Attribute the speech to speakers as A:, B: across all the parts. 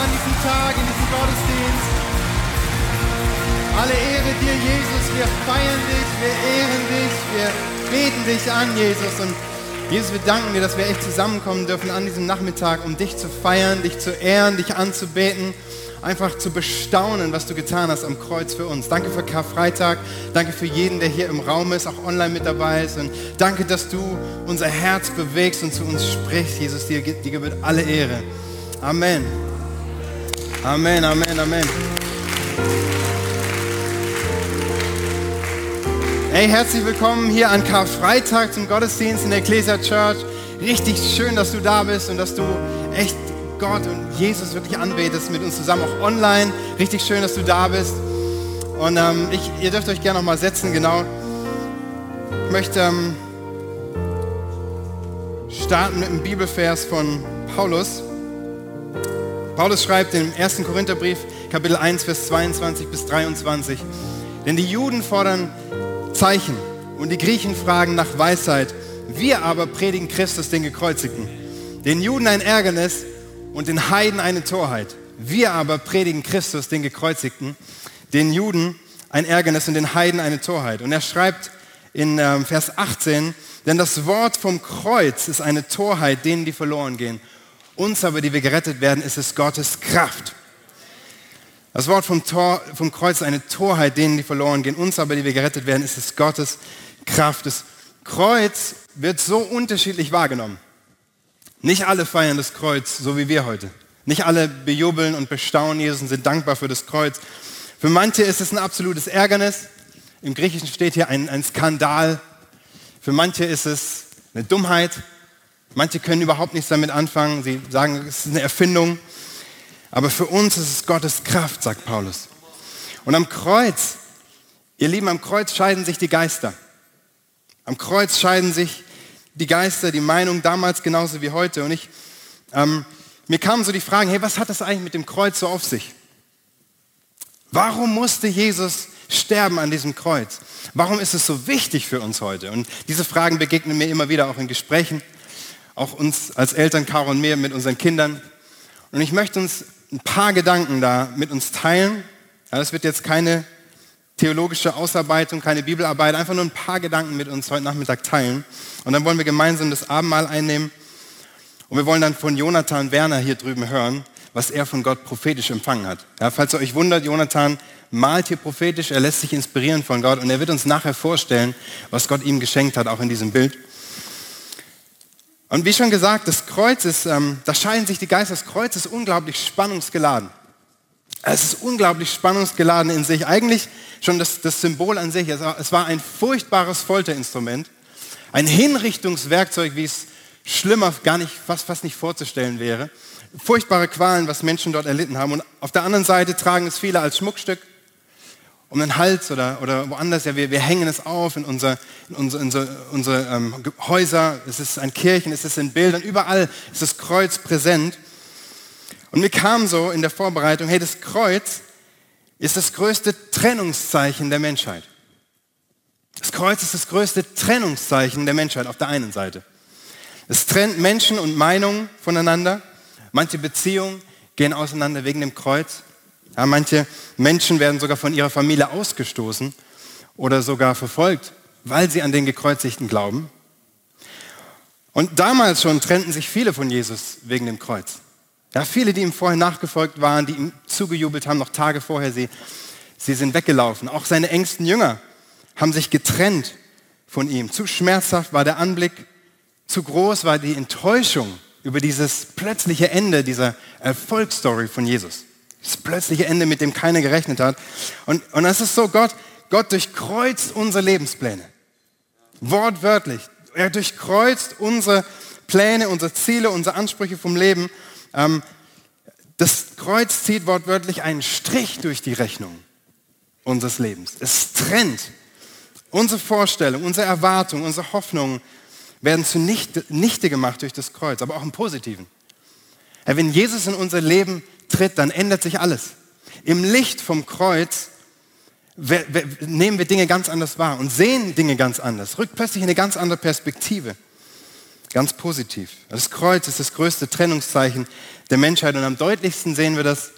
A: an diesem Tag, in diesem Gottesdienst. Alle Ehre dir, Jesus. Wir feiern dich, wir ehren dich, wir beten dich an, Jesus. Und Jesus, wir danken dir, dass wir echt zusammenkommen dürfen an diesem Nachmittag, um dich zu feiern, dich zu ehren, dich anzubeten einfach zu bestaunen, was du getan hast am Kreuz für uns. Danke für Karfreitag. Danke für jeden, der hier im Raum ist, auch online mit dabei ist. Und danke, dass du unser Herz bewegst und zu uns sprichst. Jesus, dir, dir gebührt alle Ehre. Amen. Amen, Amen, Amen. Hey, herzlich willkommen hier an Karfreitag zum Gottesdienst in der Ecclesia Church. Richtig schön, dass du da bist und dass du echt Gott und Jesus wirklich anbetest mit uns zusammen, auch online. Richtig schön, dass du da bist. Und ähm, ich, ihr dürft euch gerne noch mal setzen, genau. Ich möchte ähm, starten mit einem Bibelvers von Paulus. Paulus schreibt im 1. Korintherbrief, Kapitel 1, Vers 22 bis 23. Denn die Juden fordern Zeichen und die Griechen fragen nach Weisheit. Wir aber predigen Christus, den Gekreuzigten. Den Juden ein Ärgernis, und den Heiden eine Torheit. Wir aber predigen Christus, den Gekreuzigten, den Juden ein Ärgernis und den Heiden eine Torheit. Und er schreibt in ähm, Vers 18, denn das Wort vom Kreuz ist eine Torheit denen, die verloren gehen. Uns aber, die wir gerettet werden, ist es Gottes Kraft. Das Wort vom, Tor, vom Kreuz ist eine Torheit denen, die verloren gehen. Uns aber, die wir gerettet werden, ist es Gottes Kraft. Das Kreuz wird so unterschiedlich wahrgenommen. Nicht alle feiern das Kreuz, so wie wir heute. Nicht alle bejubeln und bestaunen Jesus und sind dankbar für das Kreuz. Für manche ist es ein absolutes Ärgernis. Im Griechischen steht hier ein, ein Skandal. Für manche ist es eine Dummheit. Manche können überhaupt nichts damit anfangen. Sie sagen, es ist eine Erfindung. Aber für uns ist es Gottes Kraft, sagt Paulus. Und am Kreuz, ihr Lieben, am Kreuz scheiden sich die Geister. Am Kreuz scheiden sich die Geister, die Meinung damals genauso wie heute. Und ich, ähm, mir kamen so die Fragen, hey, was hat das eigentlich mit dem Kreuz so auf sich? Warum musste Jesus sterben an diesem Kreuz? Warum ist es so wichtig für uns heute? Und diese Fragen begegnen mir immer wieder auch in Gesprächen, auch uns als Eltern, Caro und mir, mit unseren Kindern. Und ich möchte uns ein paar Gedanken da mit uns teilen. Das wird jetzt keine theologische Ausarbeitung, keine Bibelarbeit, einfach nur ein paar Gedanken mit uns heute Nachmittag teilen. Und dann wollen wir gemeinsam das Abendmahl einnehmen. Und wir wollen dann von Jonathan Werner hier drüben hören, was er von Gott prophetisch empfangen hat. Ja, falls ihr euch wundert, Jonathan malt hier prophetisch, er lässt sich inspirieren von Gott und er wird uns nachher vorstellen, was Gott ihm geschenkt hat, auch in diesem Bild. Und wie schon gesagt, das Kreuz ist, ähm, da scheiden sich die Geister, das Kreuz ist unglaublich spannungsgeladen. Es ist unglaublich spannungsgeladen in sich. Eigentlich schon das, das Symbol an sich. Es war ein furchtbares Folterinstrument, ein Hinrichtungswerkzeug, wie es schlimmer gar nicht, fast, fast nicht vorzustellen wäre. Furchtbare Qualen, was Menschen dort erlitten haben. Und auf der anderen Seite tragen es viele als Schmuckstück um den Hals oder, oder woanders. Ja, wir, wir hängen es auf in unsere, in unsere, unsere, unsere ähm, Häuser. Es ist an Kirchen, es ist in Bildern. Überall ist das Kreuz präsent. Und mir kam so in der Vorbereitung, hey, das Kreuz ist das größte Trennungszeichen der Menschheit. Das Kreuz ist das größte Trennungszeichen der Menschheit auf der einen Seite. Es trennt Menschen und Meinungen voneinander. Manche Beziehungen gehen auseinander wegen dem Kreuz. Ja, manche Menschen werden sogar von ihrer Familie ausgestoßen oder sogar verfolgt, weil sie an den Gekreuzigten glauben. Und damals schon trennten sich viele von Jesus wegen dem Kreuz. Ja, viele, die ihm vorher nachgefolgt waren, die ihm zugejubelt haben, noch Tage vorher, sie, sie sind weggelaufen. Auch seine engsten Jünger haben sich getrennt von ihm. Zu schmerzhaft war der Anblick, zu groß war die Enttäuschung über dieses plötzliche Ende dieser Erfolgsstory von Jesus. Das plötzliche Ende, mit dem keiner gerechnet hat. Und, und das ist so, Gott, Gott durchkreuzt unsere Lebenspläne. Wortwörtlich. Er durchkreuzt unsere Pläne, unsere Ziele, unsere Ansprüche vom Leben ähm, das Kreuz zieht wortwörtlich einen Strich durch die Rechnung unseres Lebens. Es trennt. Unsere Vorstellungen, unsere Erwartungen, unsere Hoffnungen werden zunichte gemacht durch das Kreuz, aber auch im Positiven. wenn Jesus in unser Leben tritt, dann ändert sich alles. Im Licht vom Kreuz nehmen wir Dinge ganz anders wahr und sehen Dinge ganz anders, rückt plötzlich eine ganz andere Perspektive. Ganz positiv. Das Kreuz ist das größte Trennungszeichen der Menschheit und am deutlichsten sehen wir das,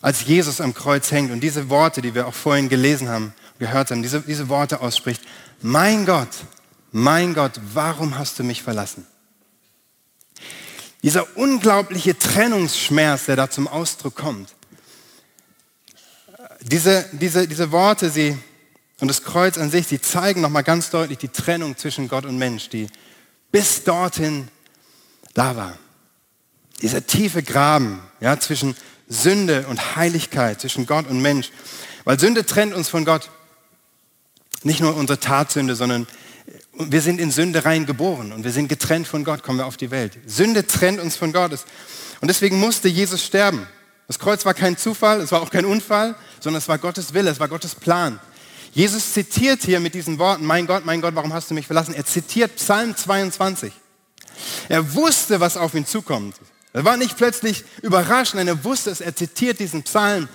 A: als Jesus am Kreuz hängt und diese Worte, die wir auch vorhin gelesen haben, gehört haben, diese, diese Worte ausspricht. Mein Gott, mein Gott, warum hast du mich verlassen? Dieser unglaubliche Trennungsschmerz, der da zum Ausdruck kommt. Diese, diese, diese Worte, sie und das Kreuz an sich, sie zeigen nochmal ganz deutlich die Trennung zwischen Gott und Mensch, die bis dorthin da war. Dieser tiefe Graben ja, zwischen Sünde und Heiligkeit, zwischen Gott und Mensch. Weil Sünde trennt uns von Gott. Nicht nur unsere Tatsünde, sondern wir sind in Sünde rein geboren und wir sind getrennt von Gott, kommen wir auf die Welt. Sünde trennt uns von Gott. Und deswegen musste Jesus sterben. Das Kreuz war kein Zufall, es war auch kein Unfall, sondern es war Gottes Wille, es war Gottes Plan. Jesus zitiert hier mit diesen Worten, mein Gott, mein Gott, warum hast du mich verlassen? Er zitiert Psalm 22. Er wusste, was auf ihn zukommt. Er war nicht plötzlich überrascht, nein, er wusste es. Er zitiert diesen Psalm,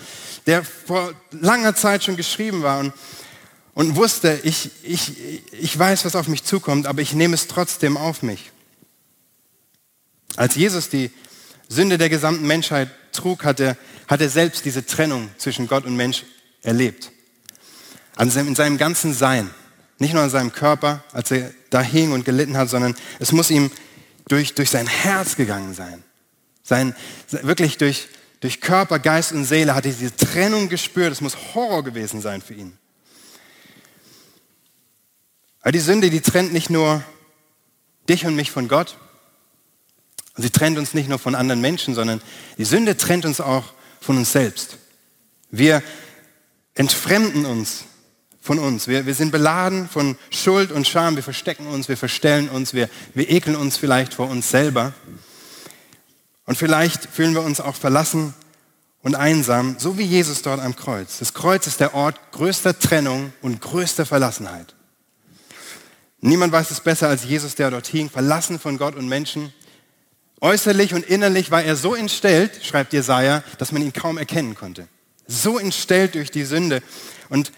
A: der vor langer Zeit schon geschrieben war und, und wusste, ich, ich, ich weiß, was auf mich zukommt, aber ich nehme es trotzdem auf mich. Als Jesus die Sünde der gesamten Menschheit trug, hat er, hat er selbst diese Trennung zwischen Gott und Mensch erlebt. Also in seinem ganzen Sein. Nicht nur in seinem Körper, als er da hing und gelitten hat, sondern es muss ihm durch, durch sein Herz gegangen sein. Sein, wirklich durch, durch Körper, Geist und Seele hat er diese Trennung gespürt. Es muss Horror gewesen sein für ihn. Aber die Sünde, die trennt nicht nur dich und mich von Gott. Sie trennt uns nicht nur von anderen Menschen, sondern die Sünde trennt uns auch von uns selbst. Wir entfremden uns von uns. Wir, wir sind beladen von Schuld und Scham. Wir verstecken uns, wir verstellen uns, wir, wir ekeln uns vielleicht vor uns selber. Und vielleicht fühlen wir uns auch verlassen und einsam, so wie Jesus dort am Kreuz. Das Kreuz ist der Ort größter Trennung und größter Verlassenheit. Niemand weiß es besser als Jesus, der dort hing, verlassen von Gott und Menschen. Äußerlich und innerlich war er so entstellt, schreibt Jesaja, dass man ihn kaum erkennen konnte. So entstellt durch die Sünde. Und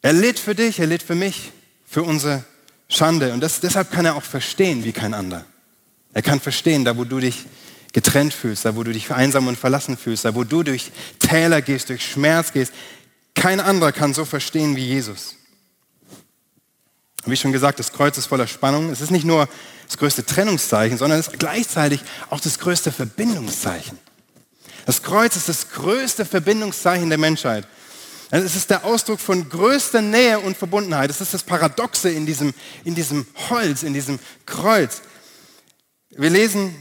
A: er litt für dich, er litt für mich, für unsere Schande. Und das, deshalb kann er auch verstehen wie kein anderer. Er kann verstehen, da wo du dich getrennt fühlst, da wo du dich einsam und verlassen fühlst, da wo du durch Täler gehst, durch Schmerz gehst. Kein anderer kann so verstehen wie Jesus. Wie schon gesagt, das Kreuz ist voller Spannung. Es ist nicht nur das größte Trennungszeichen, sondern es ist gleichzeitig auch das größte Verbindungszeichen. Das Kreuz ist das größte Verbindungszeichen der Menschheit. Es ist der Ausdruck von größter Nähe und Verbundenheit. Es ist das Paradoxe in diesem, in diesem Holz, in diesem Kreuz. Wir lesen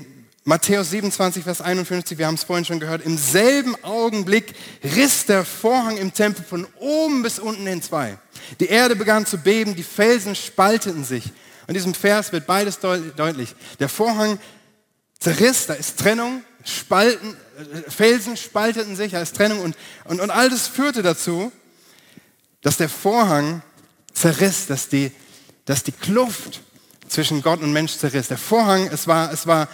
A: Matthäus 27, Vers 51, wir haben es vorhin schon gehört, im selben Augenblick riss der Vorhang im Tempel von oben bis unten in zwei. Die Erde begann zu beben, die Felsen spalteten sich. In diesem Vers wird beides deutlich. Der Vorhang zerriss, da ist Trennung, Spalten, Felsen spalteten sich als Trennung und, und, und all das führte dazu, dass der Vorhang zerriss, dass die, dass die Kluft zwischen Gott und Mensch zerriss. Der Vorhang, es war, es war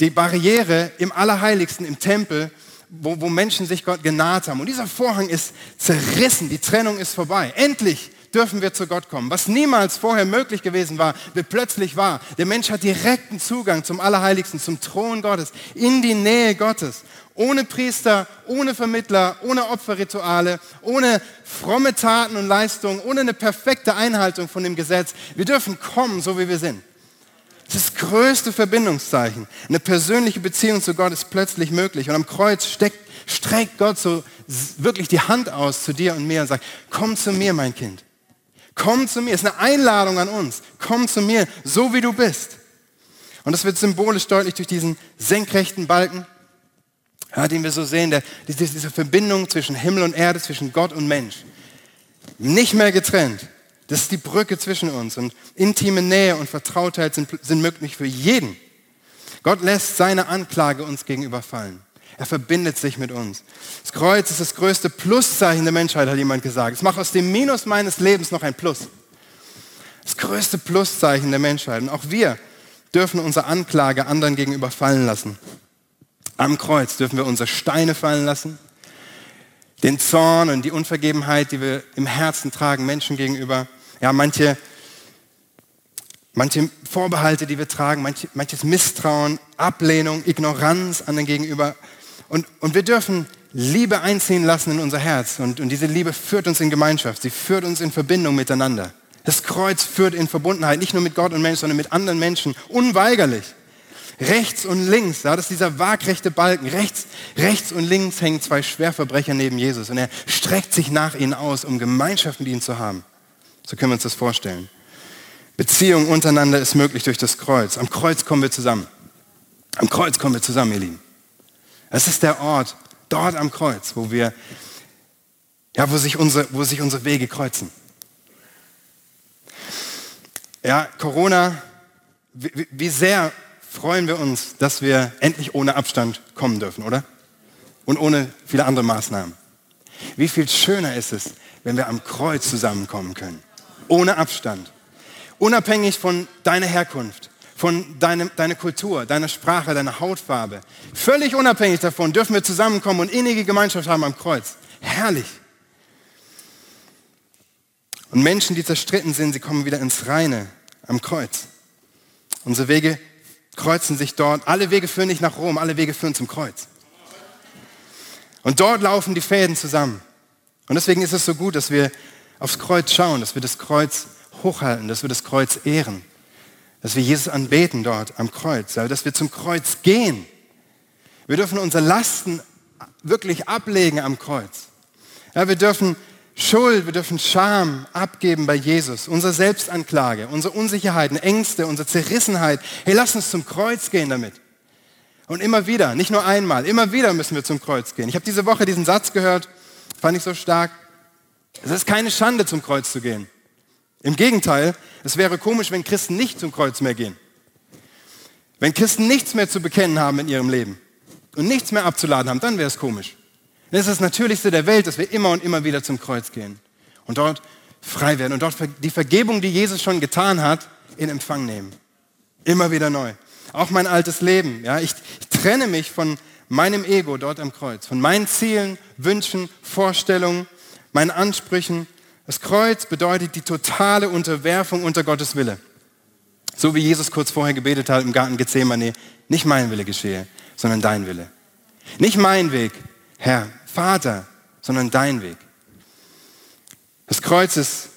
A: die Barriere im Allerheiligsten, im Tempel, wo, wo Menschen sich Gott genaht haben. Und dieser Vorhang ist zerrissen, die Trennung ist vorbei. Endlich dürfen wir zu Gott kommen. Was niemals vorher möglich gewesen war, wird plötzlich wahr. Der Mensch hat direkten Zugang zum Allerheiligsten, zum Thron Gottes, in die Nähe Gottes. Ohne Priester, ohne Vermittler, ohne Opferrituale, ohne fromme Taten und Leistungen, ohne eine perfekte Einhaltung von dem Gesetz. Wir dürfen kommen, so wie wir sind. Das ist das größte Verbindungszeichen. Eine persönliche Beziehung zu Gott ist plötzlich möglich. Und am Kreuz steckt, streckt Gott so wirklich die Hand aus zu dir und mir und sagt, komm zu mir, mein Kind. Komm zu mir. Es ist eine Einladung an uns. Komm zu mir, so wie du bist. Und das wird symbolisch deutlich durch diesen senkrechten Balken, ja, den wir so sehen, der, diese, diese Verbindung zwischen Himmel und Erde, zwischen Gott und Mensch. Nicht mehr getrennt. Das ist die Brücke zwischen uns. Und intime Nähe und Vertrautheit sind, sind möglich für jeden. Gott lässt seine Anklage uns gegenüber fallen. Er verbindet sich mit uns. Das Kreuz ist das größte Pluszeichen der Menschheit, hat jemand gesagt. Es macht aus dem Minus meines Lebens noch ein Plus. Das größte Pluszeichen der Menschheit. Und auch wir dürfen unsere Anklage anderen gegenüber fallen lassen. Am Kreuz dürfen wir unsere Steine fallen lassen, den Zorn und die Unvergebenheit, die wir im Herzen tragen, Menschen gegenüber. Ja, manche manche Vorbehalte, die wir tragen, manche, manches Misstrauen, Ablehnung, Ignoranz an den Gegenüber. Und, und wir dürfen Liebe einziehen lassen in unser Herz. Und, und diese Liebe führt uns in Gemeinschaft. Sie führt uns in Verbindung miteinander. Das Kreuz führt in Verbundenheit, nicht nur mit Gott und Menschen, sondern mit anderen Menschen, unweigerlich. Rechts und links, da ist dieser waagrechte Balken. Rechts, rechts und links hängen zwei Schwerverbrecher neben Jesus. Und er streckt sich nach ihnen aus, um Gemeinschaft mit ihnen zu haben. So können wir uns das vorstellen. Beziehung untereinander ist möglich durch das Kreuz. Am Kreuz kommen wir zusammen. Am Kreuz kommen wir zusammen, ihr Lieben. Das ist der Ort, dort am Kreuz, wo wir, ja, wo sich unsere, wo sich unsere Wege kreuzen. Ja, Corona, wie, wie sehr freuen wir uns, dass wir endlich ohne Abstand kommen dürfen, oder? Und ohne viele andere Maßnahmen. Wie viel schöner ist es, wenn wir am Kreuz zusammenkommen können. Ohne Abstand. Unabhängig von deiner Herkunft, von deinem, deiner Kultur, deiner Sprache, deiner Hautfarbe. Völlig unabhängig davon dürfen wir zusammenkommen und innige Gemeinschaft haben am Kreuz. Herrlich. Und Menschen, die zerstritten sind, sie kommen wieder ins Reine am Kreuz. Unsere Wege kreuzen sich dort. Alle Wege führen nicht nach Rom, alle Wege führen zum Kreuz. Und dort laufen die Fäden zusammen. Und deswegen ist es so gut, dass wir aufs Kreuz schauen, dass wir das Kreuz hochhalten, dass wir das Kreuz ehren, dass wir Jesus anbeten dort am Kreuz, dass wir zum Kreuz gehen. Wir dürfen unsere Lasten wirklich ablegen am Kreuz. Ja, wir dürfen Schuld, wir dürfen Scham abgeben bei Jesus, unsere Selbstanklage, unsere Unsicherheiten, Ängste, unsere Zerrissenheit. Hey, lass uns zum Kreuz gehen damit. Und immer wieder, nicht nur einmal, immer wieder müssen wir zum Kreuz gehen. Ich habe diese Woche diesen Satz gehört, fand ich so stark. Es ist keine Schande, zum Kreuz zu gehen. Im Gegenteil, es wäre komisch, wenn Christen nicht zum Kreuz mehr gehen. Wenn Christen nichts mehr zu bekennen haben in ihrem Leben und nichts mehr abzuladen haben, dann wäre es komisch. Das ist das Natürlichste der Welt, dass wir immer und immer wieder zum Kreuz gehen und dort frei werden und dort die Vergebung, die Jesus schon getan hat, in Empfang nehmen. Immer wieder neu. Auch mein altes Leben. Ja, ich, ich trenne mich von meinem Ego dort am Kreuz, von meinen Zielen, Wünschen, Vorstellungen, meinen Ansprüchen. Das Kreuz bedeutet die totale Unterwerfung unter Gottes Wille. So wie Jesus kurz vorher gebetet hat im Garten Gethsemane, nicht mein Wille geschehe, sondern dein Wille. Nicht mein Weg, Herr, Vater, sondern dein Weg. Das Kreuz ist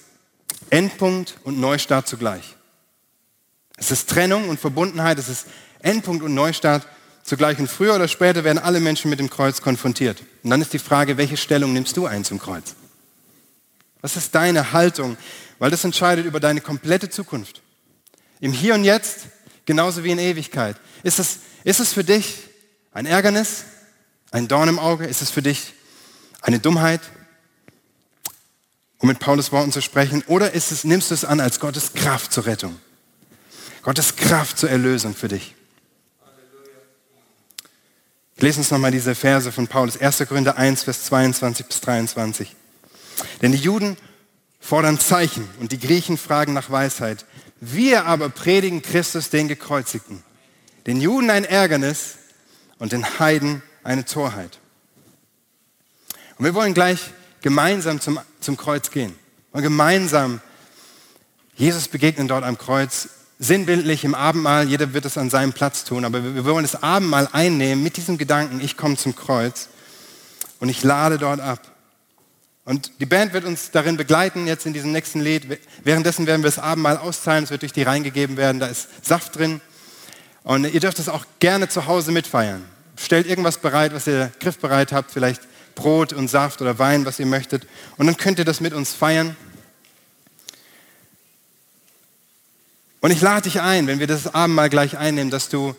A: Endpunkt und Neustart zugleich. Es ist Trennung und Verbundenheit, es ist Endpunkt und Neustart zugleich. Und früher oder später werden alle Menschen mit dem Kreuz konfrontiert. Und dann ist die Frage, welche Stellung nimmst du ein zum Kreuz? Was ist deine Haltung? Weil das entscheidet über deine komplette Zukunft. Im Hier und Jetzt, genauso wie in Ewigkeit. Ist es, ist es für dich ein Ärgernis, ein Dorn im Auge? Ist es für dich eine Dummheit, um mit Paulus Worten zu sprechen? Oder ist es, nimmst du es an als Gottes Kraft zur Rettung? Gottes Kraft zur Erlösung für dich. Ich lese uns nochmal diese Verse von Paulus, 1. Korinther 1, Vers 22 bis 23. Denn die Juden fordern Zeichen und die Griechen fragen nach Weisheit. Wir aber predigen Christus den Gekreuzigten. Den Juden ein Ärgernis und den Heiden eine Torheit. Und wir wollen gleich gemeinsam zum, zum Kreuz gehen und gemeinsam Jesus begegnen dort am Kreuz, sinnbildlich im Abendmahl, jeder wird es an seinem Platz tun, aber wir wollen das Abendmahl einnehmen mit diesem Gedanken, ich komme zum Kreuz und ich lade dort ab. Und die Band wird uns darin begleiten, jetzt in diesem nächsten Lied. Währenddessen werden wir das Abendmahl auszahlen, es wird durch die reingegeben werden, da ist Saft drin. Und ihr dürft es auch gerne zu Hause mitfeiern. Stellt irgendwas bereit, was ihr griffbereit habt, vielleicht Brot und Saft oder Wein, was ihr möchtet. Und dann könnt ihr das mit uns feiern. Und ich lade dich ein, wenn wir das Abendmahl gleich einnehmen, dass du,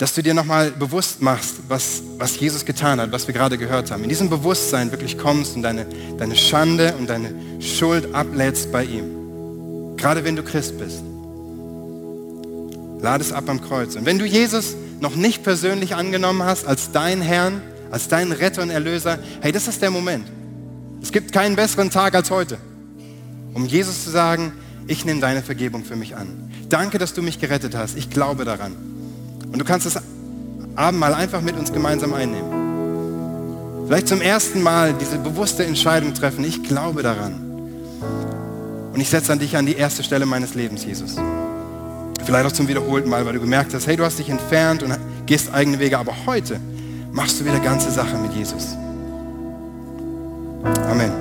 A: dass du dir nochmal bewusst machst, was, was Jesus getan hat, was wir gerade gehört haben. In diesem Bewusstsein wirklich kommst und deine, deine Schande und deine Schuld ablädst bei ihm. Gerade wenn du Christ bist. Lade es ab am Kreuz. Und wenn du Jesus noch nicht persönlich angenommen hast als dein Herrn, als deinen Retter und Erlöser, hey, das ist der Moment. Es gibt keinen besseren Tag als heute, um Jesus zu sagen, ich nehme deine Vergebung für mich an. Danke, dass du mich gerettet hast. Ich glaube daran. Und du kannst das Abendmahl einfach mit uns gemeinsam einnehmen. Vielleicht zum ersten Mal diese bewusste Entscheidung treffen. Ich glaube daran. Und ich setze an dich an die erste Stelle meines Lebens, Jesus. Vielleicht auch zum wiederholten Mal, weil du gemerkt hast, hey, du hast dich entfernt und gehst eigene Wege, aber heute machst du wieder ganze Sache mit Jesus. Amen.